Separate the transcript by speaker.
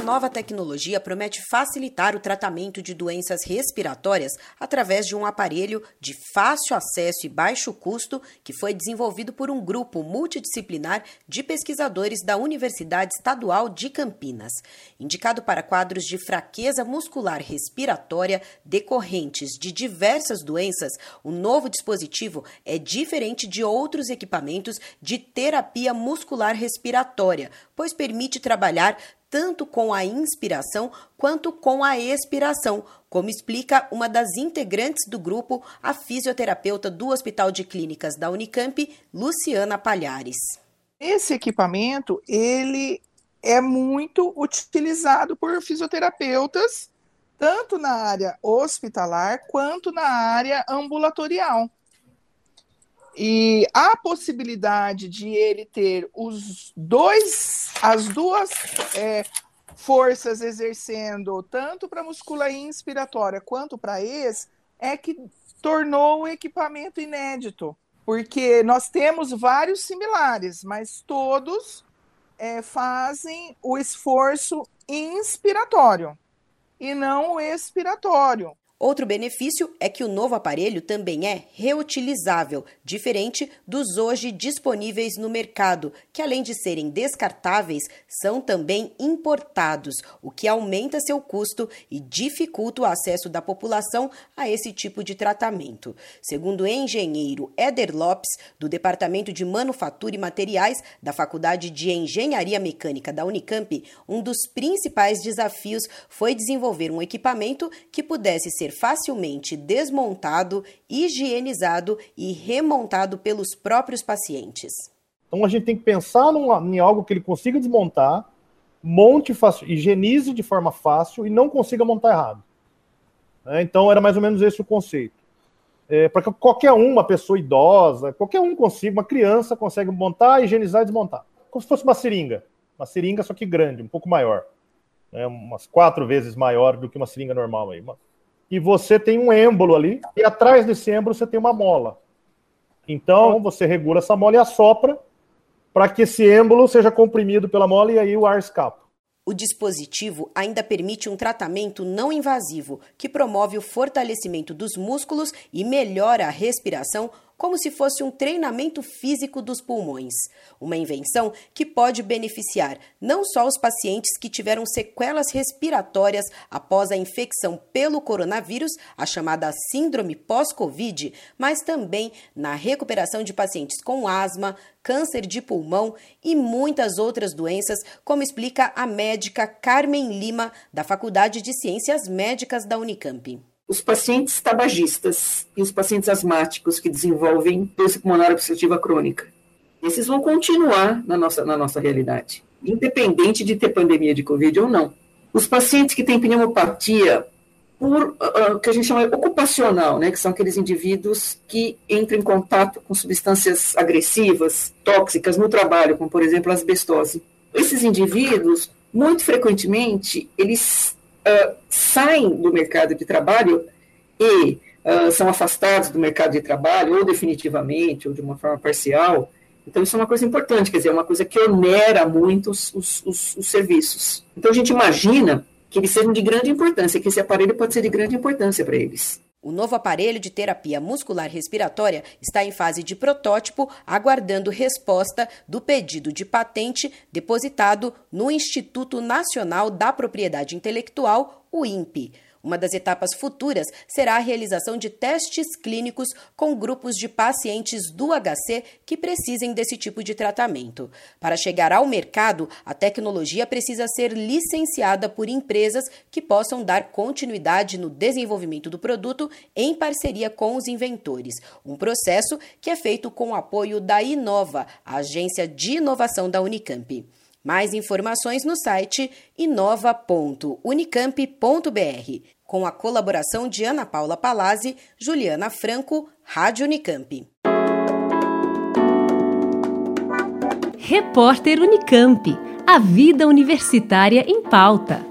Speaker 1: Nova tecnologia promete facilitar o tratamento de doenças respiratórias através de um aparelho de fácil acesso e baixo custo que foi desenvolvido por um grupo multidisciplinar de pesquisadores da Universidade Estadual de Campinas. Indicado para quadros de fraqueza muscular respiratória decorrentes de diversas doenças, o novo dispositivo é diferente de outros equipamentos de terapia muscular respiratória, pois permite trabalhar tanto com a inspiração quanto com a expiração, como explica uma das integrantes do grupo, a fisioterapeuta do Hospital de Clínicas da Unicamp, Luciana Palhares.
Speaker 2: Esse equipamento, ele é muito utilizado por fisioterapeutas, tanto na área hospitalar quanto na área ambulatorial. E a possibilidade de ele ter os dois, as duas é, forças exercendo, tanto para musculatura inspiratória quanto para ex, é que tornou o equipamento inédito. Porque nós temos vários similares, mas todos é, fazem o esforço inspiratório e não o expiratório.
Speaker 1: Outro benefício é que o novo aparelho também é reutilizável, diferente dos hoje disponíveis no mercado, que além de serem descartáveis, são também importados, o que aumenta seu custo e dificulta o acesso da população a esse tipo de tratamento. Segundo o engenheiro Éder Lopes, do Departamento de Manufatura e Materiais da Faculdade de Engenharia Mecânica da Unicamp, um dos principais desafios foi desenvolver um equipamento que pudesse ser ser facilmente desmontado, higienizado e remontado pelos próprios pacientes.
Speaker 3: Então a gente tem que pensar num, em algo que ele consiga desmontar, monte fácil, higienize de forma fácil e não consiga montar errado. É, então era mais ou menos esse o conceito. É, para que qualquer um, uma pessoa idosa, qualquer um consiga, uma criança consegue montar, higienizar e desmontar. Como se fosse uma seringa. Uma seringa, só que grande, um pouco maior. É, umas quatro vezes maior do que uma seringa normal aí. Uma, e você tem um êmbolo ali, e atrás desse êmbolo você tem uma mola. Então você regula essa mola e assopra para que esse êmbolo seja comprimido pela mola e aí o ar escapa.
Speaker 1: O dispositivo ainda permite um tratamento não invasivo que promove o fortalecimento dos músculos e melhora a respiração como se fosse um treinamento físico dos pulmões. Uma invenção que pode beneficiar não só os pacientes que tiveram sequelas respiratórias após a infecção pelo coronavírus, a chamada síndrome pós-Covid, mas também na recuperação de pacientes com asma, câncer de pulmão e muitas outras doenças, como explica a médica Carmen Lima, da Faculdade de Ciências Médicas da Unicamp
Speaker 4: os pacientes tabagistas e os pacientes asmáticos que desenvolvem doença pulmonar obstrutiva crônica. Esses vão continuar na nossa, na nossa realidade, independente de ter pandemia de Covid ou não. Os pacientes que têm pneumopatia por uh, que a gente chama ocupacional, né, que são aqueles indivíduos que entram em contato com substâncias agressivas, tóxicas no trabalho, como por exemplo a asbestose. Esses indivíduos, muito frequentemente, eles uh, saem do mercado de trabalho e uh, são afastados do mercado de trabalho, ou definitivamente, ou de uma forma parcial. Então, isso é uma coisa importante, quer dizer, é uma coisa que onera muito os, os, os, os serviços. Então, a gente imagina que eles sejam de grande importância, que esse aparelho pode ser de grande importância para eles.
Speaker 1: O novo aparelho de terapia muscular respiratória está em fase de protótipo, aguardando resposta do pedido de patente depositado no Instituto Nacional da Propriedade Intelectual, o INPE. Uma das etapas futuras será a realização de testes clínicos com grupos de pacientes do HC que precisem desse tipo de tratamento. Para chegar ao mercado, a tecnologia precisa ser licenciada por empresas que possam dar continuidade no desenvolvimento do produto em parceria com os inventores. Um processo que é feito com o apoio da Inova, a agência de inovação da Unicamp. Mais informações no site inova.unicamp.br, com a colaboração de Ana Paula Palazzi, Juliana Franco, Rádio Unicamp.
Speaker 5: Repórter Unicamp. A vida universitária em pauta.